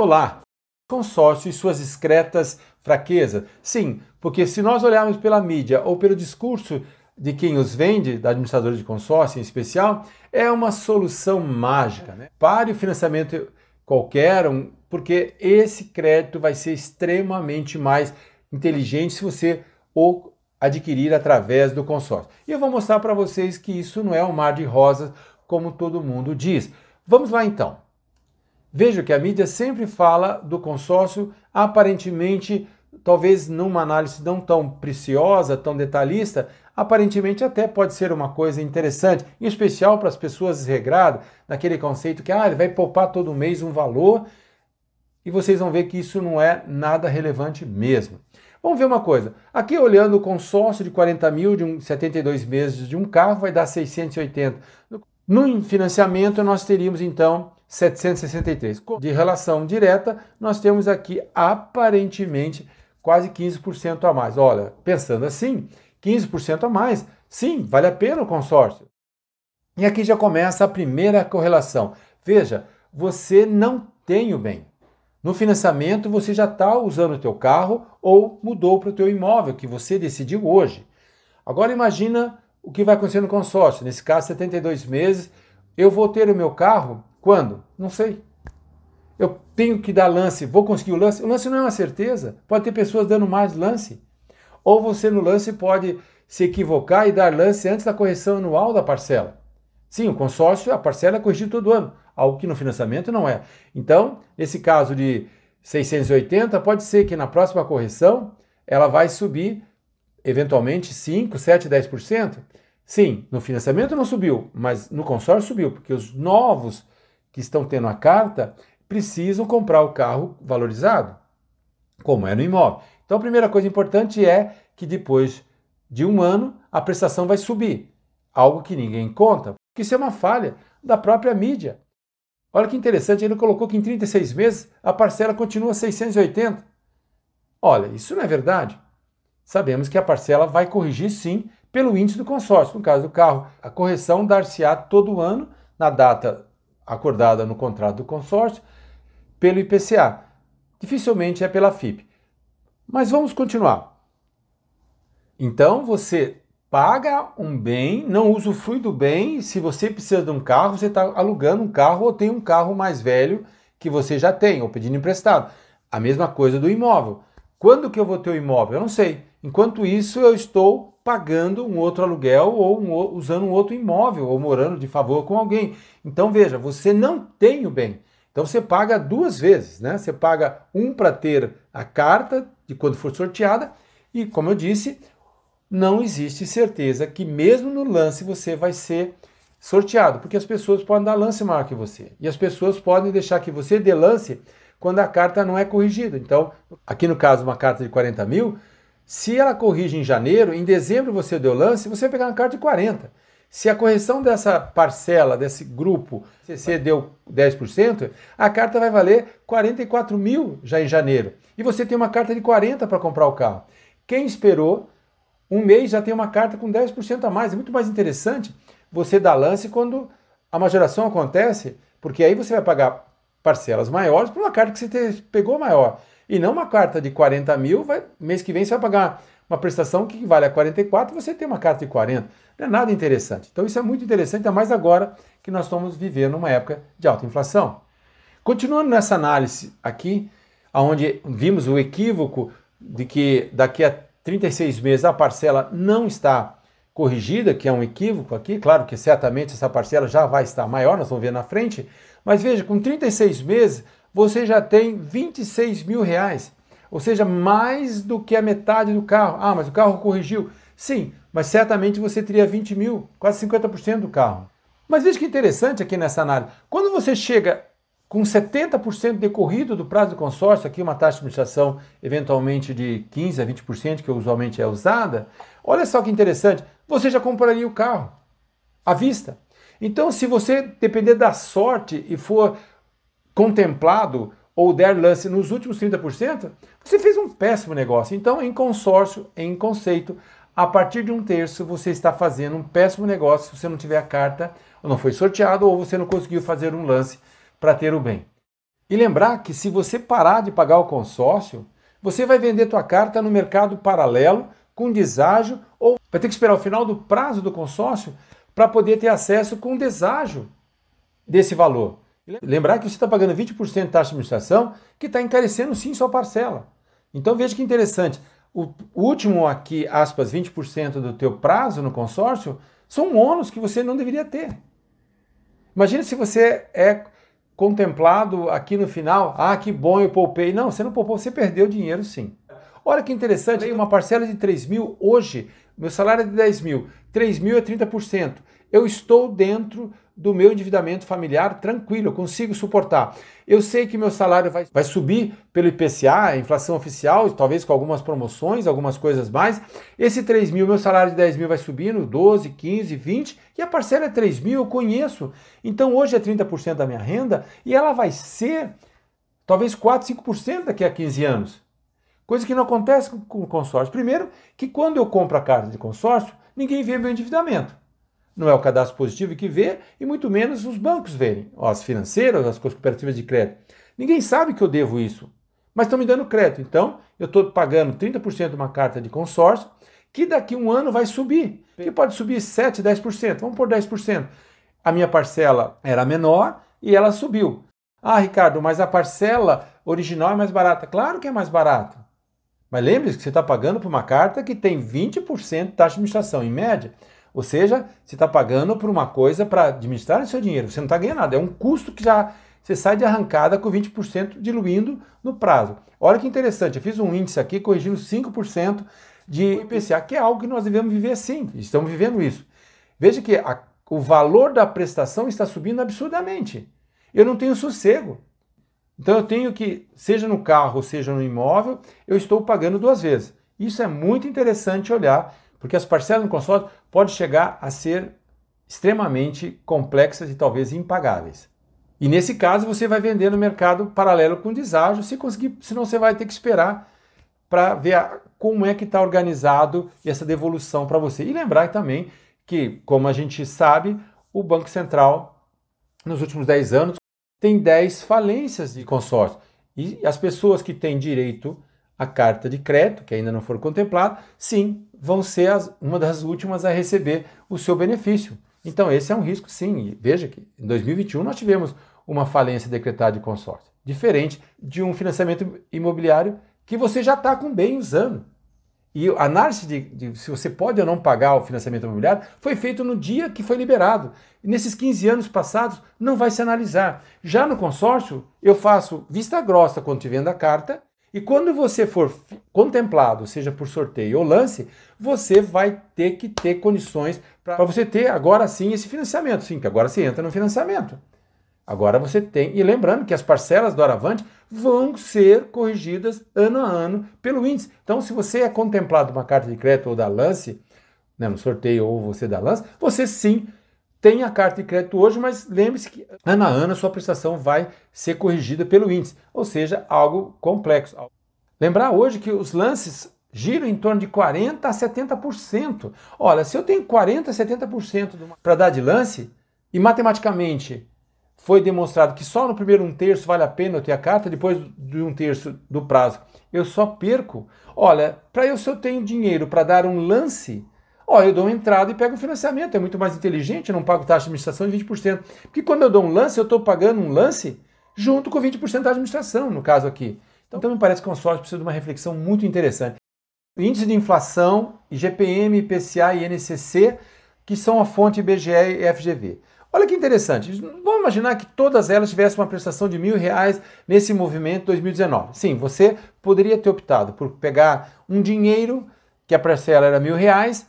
Olá! Consórcio e suas discretas fraquezas. Sim, porque se nós olharmos pela mídia ou pelo discurso de quem os vende, da administradora de consórcio em especial, é uma solução mágica. Né? Pare o financiamento qualquer, porque esse crédito vai ser extremamente mais inteligente se você o adquirir através do consórcio. E eu vou mostrar para vocês que isso não é um mar de rosas, como todo mundo diz. Vamos lá então. Veja que a mídia sempre fala do consórcio, aparentemente, talvez numa análise não tão preciosa, tão detalhista, aparentemente até pode ser uma coisa interessante, em especial para as pessoas desregradas, naquele conceito que ah, ele vai poupar todo mês um valor, e vocês vão ver que isso não é nada relevante mesmo. Vamos ver uma coisa. Aqui olhando o consórcio de 40 mil de um, 72 meses de um carro vai dar 680. No financiamento nós teríamos então 763. De relação direta, nós temos aqui aparentemente quase 15% a mais. Olha, pensando assim, 15% a mais, sim, vale a pena o consórcio. E aqui já começa a primeira correlação. Veja, você não tem o bem. No financiamento você já está usando o teu carro ou mudou para o teu imóvel que você decidiu hoje. Agora imagina o que vai acontecer no consórcio. Nesse caso, 72 meses, eu vou ter o meu carro quando? Não sei. Eu tenho que dar lance, vou conseguir o lance. O lance não é uma certeza. Pode ter pessoas dando mais lance. Ou você no lance pode se equivocar e dar lance antes da correção anual da parcela. Sim, o consórcio, a parcela é corrigida todo ano, algo que no financiamento não é. Então, nesse caso de 680, pode ser que na próxima correção ela vai subir eventualmente 5, 7, 10%. Sim, no financiamento não subiu, mas no consórcio subiu, porque os novos que estão tendo a carta precisam comprar o carro valorizado, como é no imóvel. Então a primeira coisa importante é que depois de um ano a prestação vai subir, algo que ninguém conta, porque isso é uma falha da própria mídia. Olha que interessante, ele colocou que em 36 meses a parcela continua 680. Olha, isso não é verdade. Sabemos que a parcela vai corrigir sim pelo índice do consórcio. No caso do carro, a correção dar-se-á todo ano na data acordada no contrato do consórcio pelo IPCA. Dificilmente é pela FIP. Mas vamos continuar. Então você paga um bem, não usufrui do bem. Se você precisa de um carro, você está alugando um carro ou tem um carro mais velho que você já tem, ou pedindo emprestado. A mesma coisa do imóvel. Quando que eu vou ter o imóvel? Eu não sei. Enquanto isso, eu estou pagando um outro aluguel ou um, usando um outro imóvel ou morando de favor com alguém. Então veja, você não tem o bem. Então você paga duas vezes, né? Você paga um para ter a carta de quando for sorteada e, como eu disse, não existe certeza que mesmo no lance você vai ser sorteado, porque as pessoas podem dar lance maior que você e as pessoas podem deixar que você dê lance quando a carta não é corrigida. Então, aqui no caso, uma carta de 40 mil, se ela corrige em janeiro, em dezembro você deu lance, você vai pegar uma carta de 40. Se a correção dessa parcela, desse grupo, você deu 10%, a carta vai valer 44 mil já em janeiro. E você tem uma carta de 40 para comprar o carro. Quem esperou um mês já tem uma carta com 10% a mais. É muito mais interessante você dar lance quando a majoração acontece, porque aí você vai pagar parcelas maiores por uma carta que você pegou maior. E não uma carta de 40 mil, vai, mês que vem você vai pagar uma prestação que vale a 44 e você tem uma carta de 40. Não é nada interessante. Então isso é muito interessante, ainda mais agora que nós estamos vivendo uma época de alta inflação. Continuando nessa análise aqui, onde vimos o equívoco de que daqui a 36 meses a parcela não está corrigida, que é um equívoco aqui, claro que certamente essa parcela já vai estar maior, nós vamos ver na frente, mas veja, com 36 meses você já tem 26 mil reais. Ou seja, mais do que a metade do carro. Ah, mas o carro corrigiu. Sim, mas certamente você teria 20 mil, quase 50% do carro. Mas veja que interessante aqui nessa análise. Quando você chega com 70% decorrido do prazo do consórcio, aqui uma taxa de administração eventualmente de 15% a 20%, que usualmente é usada, olha só que interessante, você já compraria o carro à vista. Então, se você depender da sorte e for contemplado ou der lance nos últimos 30%, você fez um péssimo negócio. Então, em consórcio, em conceito, a partir de um terço você está fazendo um péssimo negócio se você não tiver a carta, ou não foi sorteado, ou você não conseguiu fazer um lance para ter o bem. E lembrar que se você parar de pagar o consórcio, você vai vender tua carta no mercado paralelo com deságio ou vai ter que esperar o final do prazo do consórcio para poder ter acesso com deságio desse valor. Lembrar que você está pagando 20% de taxa de administração, que está encarecendo sim sua parcela. Então veja que interessante. O último aqui, aspas, 20% do teu prazo no consórcio, são ônus que você não deveria ter. Imagina se você é contemplado aqui no final, ah, que bom, eu poupei. Não, você não poupou, você perdeu dinheiro sim. Olha que interessante, uma parcela de 3 mil hoje, meu salário é de 10 mil, 3 mil é 30%. Eu estou dentro do meu endividamento familiar tranquilo, eu consigo suportar. Eu sei que meu salário vai, vai subir pelo IPCA, inflação oficial, talvez com algumas promoções, algumas coisas mais. Esse 3 mil, meu salário de 10 mil vai subindo, 12, 15, 20, e a parcela é 3 mil, eu conheço. Então hoje é 30% da minha renda e ela vai ser talvez 4, 5% daqui a 15 anos. Coisa que não acontece com o consórcio. Primeiro, que quando eu compro a carta de consórcio, ninguém vê meu endividamento não é o cadastro positivo que vê, e muito menos os bancos verem, as financeiras, as cooperativas de crédito. Ninguém sabe que eu devo isso, mas estão me dando crédito. Então, eu estou pagando 30% de uma carta de consórcio, que daqui a um ano vai subir, que pode subir 7%, 10%, vamos por 10%. A minha parcela era menor e ela subiu. Ah, Ricardo, mas a parcela original é mais barata. Claro que é mais barata. Mas lembre-se que você está pagando por uma carta que tem 20% de taxa de administração, em média. Ou seja, você está pagando por uma coisa para administrar o seu dinheiro. Você não está ganhando nada. É um custo que já você sai de arrancada com 20% diluindo no prazo. Olha que interessante, eu fiz um índice aqui corrigindo 5% de IPCA, que é algo que nós devemos viver sim, estamos vivendo isso. Veja que a, o valor da prestação está subindo absurdamente. Eu não tenho sossego. Então eu tenho que, seja no carro, seja no imóvel, eu estou pagando duas vezes. Isso é muito interessante olhar porque as parcelas no consórcio podem chegar a ser extremamente complexas e talvez impagáveis. E nesse caso você vai vender no mercado paralelo com deságio, se conseguir, senão você vai ter que esperar para ver a, como é que está organizado essa devolução para você. E lembrar também que, como a gente sabe, o Banco Central, nos últimos 10 anos, tem 10 falências de consórcio. E as pessoas que têm direito à carta de crédito, que ainda não foram contempladas, sim, vão ser as, uma das últimas a receber o seu benefício. Então, esse é um risco, sim. E veja que em 2021 nós tivemos uma falência decretada de consórcio, diferente de um financiamento imobiliário que você já está com bem usando. E a análise de, de, se você pode ou não pagar o financiamento imobiliário foi feito no dia que foi liberado. Nesses 15 anos passados, não vai se analisar. Já no consórcio, eu faço vista grossa quando te vendo a carta e quando você for contemplado, seja por sorteio ou lance, você vai ter que ter condições para você ter agora sim esse financiamento. Sim, que agora você entra no financiamento. Agora você tem. E lembrando que as parcelas do Aravante vão ser corrigidas ano a ano pelo índice. Então, se você é contemplado uma carta de crédito ou da lance, né, no sorteio ou você da lance, você sim tem a carta de crédito hoje, mas lembre-se que ano a ano a sua prestação vai ser corrigida pelo índice, ou seja, algo complexo. Lembrar hoje que os lances giram em torno de 40% a 70%. Olha, se eu tenho 40% a 70% para dar de lance, e matematicamente foi demonstrado que só no primeiro um terço vale a pena eu ter a carta, depois de um terço do prazo eu só perco. Olha, para eu se eu tenho dinheiro para dar um lance, Ó, eu dou uma entrada e pego o financiamento, é muito mais inteligente, eu não pago taxa de administração de 20%. Porque quando eu dou um lance, eu estou pagando um lance junto com 20% da administração, no caso aqui. Então, então me parece que o consórcio precisa de uma reflexão muito interessante. Índice de inflação, IGPM, IPCA e INCC, que são a fonte IBGE e FGV. Olha que interessante. Vamos imaginar que todas elas tivessem uma prestação de mil reais nesse movimento 2019. Sim, você poderia ter optado por pegar um dinheiro que a parcela era mil reais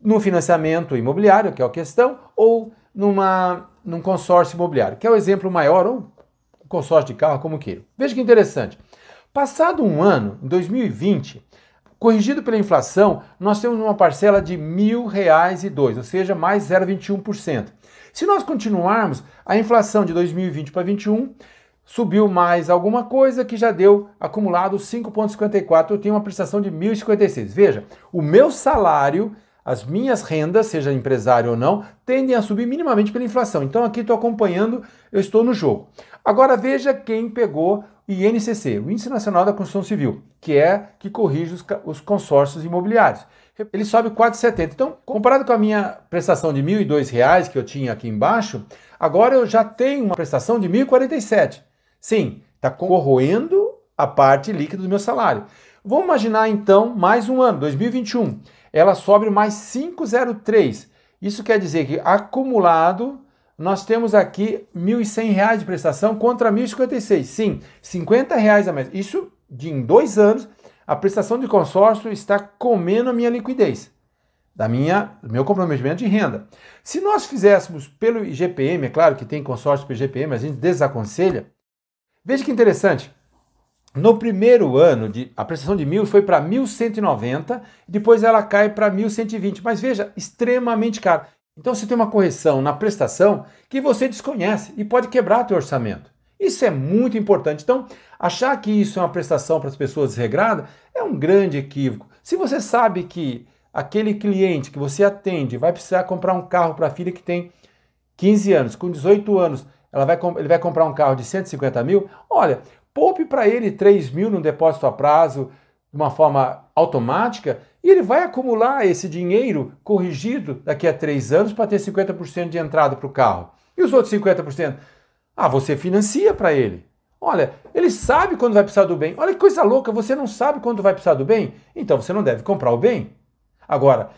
no financiamento imobiliário, que é a questão, ou numa, num consórcio imobiliário, que é o exemplo maior, ou consórcio de carro, como queira. Veja que interessante. Passado um ano, em 2020, corrigido pela inflação, nós temos uma parcela de e dois, ou seja, mais 0,21%. Se nós continuarmos, a inflação de 2020 para 2021 subiu mais alguma coisa que já deu acumulado 5,54. Eu tenho uma prestação de 1.056. Veja, o meu salário as minhas rendas, seja empresário ou não, tendem a subir minimamente pela inflação. Então aqui estou acompanhando, eu estou no jogo. Agora veja quem pegou o INCC, o Índice Nacional da Construção Civil, que é que corrige os, os consórcios imobiliários. Ele sobe 4,70. Então, comparado com a minha prestação de R$ 1.002 que eu tinha aqui embaixo, agora eu já tenho uma prestação de R$ 1.047. Sim, está corroendo a parte líquida do meu salário. Vamos imaginar então mais um ano, 2021. Ela sobe mais 5,03. Isso quer dizer que acumulado nós temos aqui R$ 1.100 de prestação contra R$ 1.056. Sim, R$ reais a mais. Isso de em dois anos, a prestação de consórcio está comendo a minha liquidez, da minha, do meu comprometimento de renda. Se nós fizéssemos pelo IGPM, é claro que tem consórcio pelo IGPM, a gente desaconselha. Veja que interessante. No primeiro ano, de, a prestação de mil foi para 1.190, depois ela cai para 1.120. Mas veja, extremamente caro. Então você tem uma correção na prestação que você desconhece e pode quebrar teu orçamento. Isso é muito importante. Então, achar que isso é uma prestação para as pessoas desregradas é um grande equívoco. Se você sabe que aquele cliente que você atende vai precisar comprar um carro para a filha que tem 15 anos, com 18 anos, ela vai, ele vai comprar um carro de 150 mil, olha, poupe para ele 3 mil num depósito a prazo de uma forma automática e ele vai acumular esse dinheiro corrigido daqui a três anos para ter 50% de entrada para o carro. E os outros 50%? Ah, você financia para ele. Olha, ele sabe quando vai precisar do bem. Olha que coisa louca, você não sabe quando vai precisar do bem? Então você não deve comprar o bem. Agora,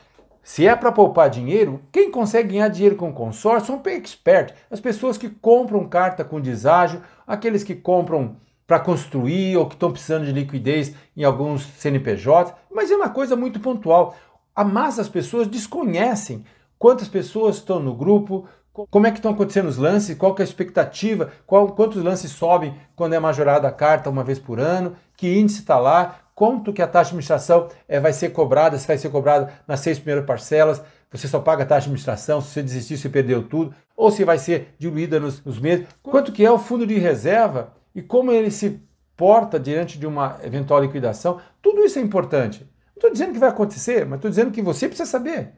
se é para poupar dinheiro, quem consegue ganhar dinheiro com consórcio são expert. As pessoas que compram carta com deságio, aqueles que compram para construir ou que estão precisando de liquidez em alguns CNPJs, mas é uma coisa muito pontual. A massa das pessoas desconhecem quantas pessoas estão no grupo, como é que estão acontecendo os lances, qual é a expectativa, qual, quantos lances sobem quando é majorada a carta uma vez por ano, que índice está lá, quanto que a taxa de administração é, vai ser cobrada, se vai ser cobrada nas seis primeiras parcelas, você só paga a taxa de administração, se você desistir, você perdeu tudo, ou se vai ser diluída nos, nos meses, quanto que é o fundo de reserva e como ele se porta diante de uma eventual liquidação, tudo isso é importante. Não estou dizendo que vai acontecer, mas estou dizendo que você precisa saber.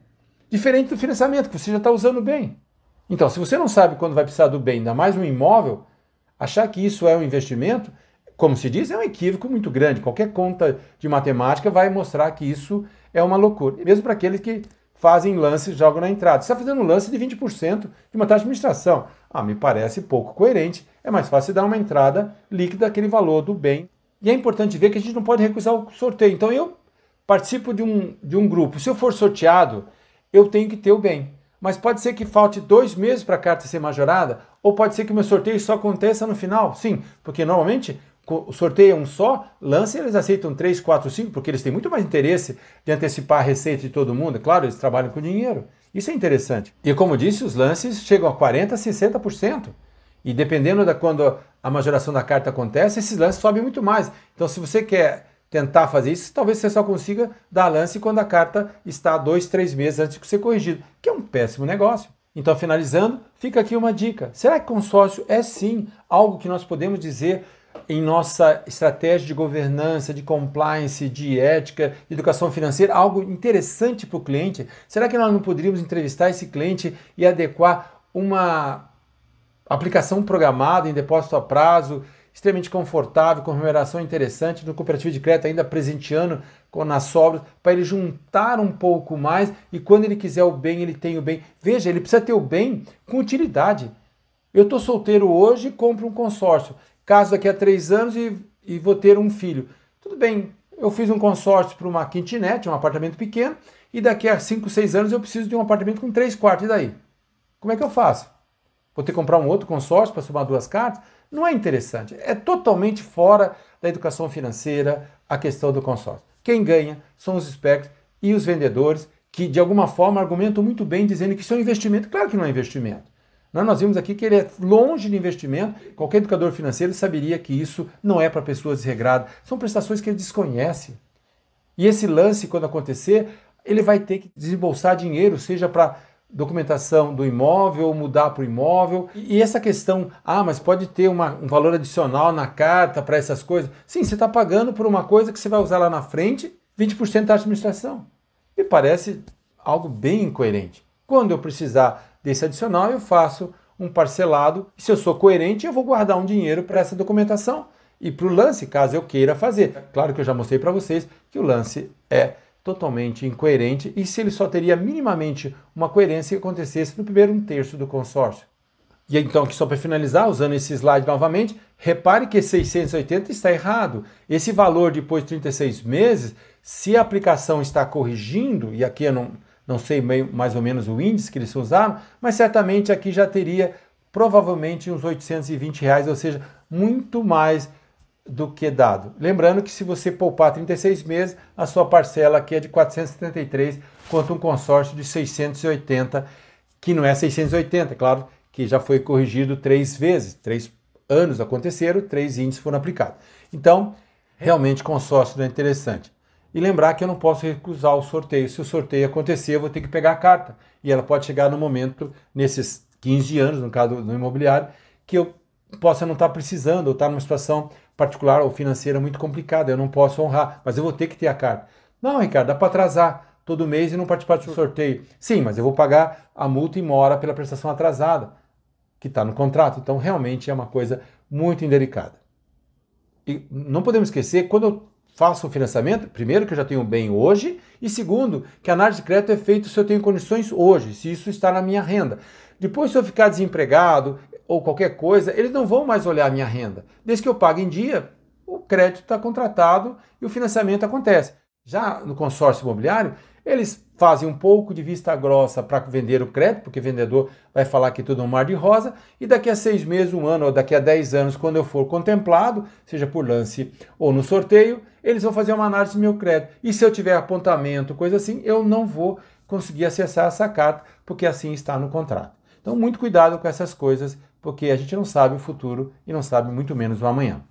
Diferente do financiamento, que você já está usando bem. Então, se você não sabe quando vai precisar do bem, ainda mais um imóvel, achar que isso é um investimento, como se diz, é um equívoco muito grande. Qualquer conta de matemática vai mostrar que isso é uma loucura. Mesmo para aqueles que fazem lances, jogam na entrada. Você está fazendo um lance de 20% de uma taxa de administração. Ah, me parece pouco coerente. É mais fácil dar uma entrada líquida daquele valor do bem. E é importante ver que a gente não pode recusar o sorteio. Então eu participo de um, de um grupo. Se eu for sorteado, eu tenho que ter o bem. Mas pode ser que falte dois meses para a carta ser majorada, ou pode ser que o meu sorteio só aconteça no final. Sim, porque normalmente é um só, lance eles aceitam 3, 4, 5, porque eles têm muito mais interesse de antecipar a receita de todo mundo. Claro, eles trabalham com dinheiro. Isso é interessante. E como disse, os lances chegam a 40%, 60%. E dependendo da quando a majoração da carta acontece, esses lances sobem muito mais. Então, se você quer tentar fazer isso, talvez você só consiga dar lance quando a carta está dois, três meses antes de ser corrigido, que é um péssimo negócio. Então, finalizando, fica aqui uma dica. Será que consórcio é sim algo que nós podemos dizer em nossa estratégia de governança, de compliance, de ética, de educação financeira, algo interessante para o cliente? Será que nós não poderíamos entrevistar esse cliente e adequar uma aplicação programada em depósito a prazo, extremamente confortável, com remuneração interessante, no cooperativo de crédito ainda presenteando nas sobras, para ele juntar um pouco mais e quando ele quiser o bem, ele tem o bem. Veja, ele precisa ter o bem com utilidade. Eu estou solteiro hoje compro um consórcio caso daqui a três anos e, e vou ter um filho. Tudo bem, eu fiz um consórcio para uma kitnet, um apartamento pequeno, e daqui a cinco, seis anos eu preciso de um apartamento com três quartos. E daí? Como é que eu faço? Vou ter que comprar um outro consórcio para somar duas cartas? Não é interessante. É totalmente fora da educação financeira a questão do consórcio. Quem ganha são os espertos e os vendedores que, de alguma forma, argumentam muito bem dizendo que isso é um investimento. Claro que não é investimento. Nós vimos aqui que ele é longe de investimento. Qualquer educador financeiro saberia que isso não é para pessoas desregradas. São prestações que ele desconhece. E esse lance, quando acontecer, ele vai ter que desembolsar dinheiro, seja para documentação do imóvel mudar para o imóvel. E essa questão, ah, mas pode ter uma, um valor adicional na carta para essas coisas. Sim, você está pagando por uma coisa que você vai usar lá na frente, 20% da administração. Me parece algo bem incoerente. Quando eu precisar desse adicional, eu faço um parcelado. Se eu sou coerente, eu vou guardar um dinheiro para essa documentação e para o lance, caso eu queira fazer. Claro que eu já mostrei para vocês que o lance é totalmente incoerente e se ele só teria minimamente uma coerência que acontecesse no primeiro um terço do consórcio. E então, só para finalizar, usando esse slide novamente, repare que 680 está errado. Esse valor depois de 36 meses, se a aplicação está corrigindo, e aqui eu não, não sei mais ou menos o índice que eles usaram, mas certamente aqui já teria provavelmente uns 820 reais, ou seja, muito mais do que dado. Lembrando que se você poupar 36 meses, a sua parcela aqui é de 473, quanto um consórcio de 680, que não é 680, claro, que já foi corrigido três vezes, três anos aconteceram, três índices foram aplicados. Então, realmente consórcio é interessante. E lembrar que eu não posso recusar o sorteio. Se o sorteio acontecer, eu vou ter que pegar a carta. E ela pode chegar no momento, nesses 15 anos, no caso do imobiliário, que eu possa não estar precisando, ou estar numa situação particular ou financeira muito complicada. Eu não posso honrar, mas eu vou ter que ter a carta. Não, Ricardo, dá para atrasar todo mês e não participar do sorteio. Sim, mas eu vou pagar a multa em mora pela prestação atrasada que está no contrato. Então, realmente é uma coisa muito indelicada. E não podemos esquecer, quando eu faço o financiamento, primeiro que eu já tenho bem hoje, e segundo, que a análise de crédito é feita se eu tenho condições hoje, se isso está na minha renda. Depois, se eu ficar desempregado ou qualquer coisa, eles não vão mais olhar a minha renda. Desde que eu pague em dia, o crédito está contratado e o financiamento acontece. Já no consórcio imobiliário, eles fazem um pouco de vista grossa para vender o crédito, porque o vendedor vai falar que tudo é um mar de rosa, e daqui a seis meses, um ano ou daqui a dez anos, quando eu for contemplado, seja por lance ou no sorteio, eles vão fazer uma análise do meu crédito. E se eu tiver apontamento, coisa assim, eu não vou conseguir acessar essa carta, porque assim está no contrato. Então, muito cuidado com essas coisas, porque a gente não sabe o futuro e não sabe muito menos o amanhã.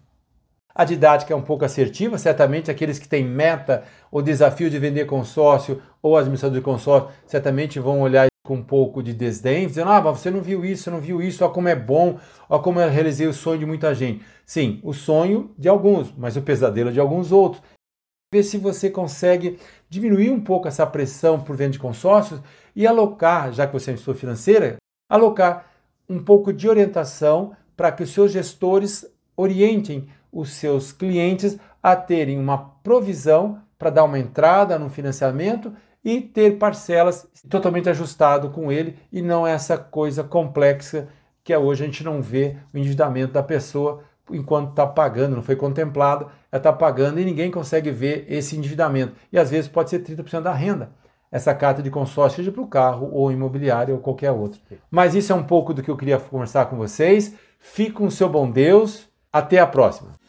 A didática é um pouco assertiva, certamente aqueles que têm meta ou desafio de vender consórcio ou administrador de consórcio, certamente vão olhar com um pouco de desdém, dizendo: Ah, você não viu isso, não viu isso, olha como é bom, olha como eu realizei o sonho de muita gente. Sim, o sonho de alguns, mas o pesadelo de alguns outros. Ver se você consegue diminuir um pouco essa pressão por venda de consórcios e alocar, já que você é gestor financeira, alocar um pouco de orientação para que os seus gestores orientem os seus clientes a terem uma provisão para dar uma entrada no financiamento e ter parcelas totalmente ajustado com ele e não essa coisa complexa que hoje a gente não vê o endividamento da pessoa enquanto está pagando, não foi contemplado, ela está pagando e ninguém consegue ver esse endividamento. E às vezes pode ser 30% da renda. Essa carta de consórcio, seja para o carro ou imobiliário ou qualquer outro. Mas isso é um pouco do que eu queria conversar com vocês. Fique com o seu bom Deus. Até a próxima.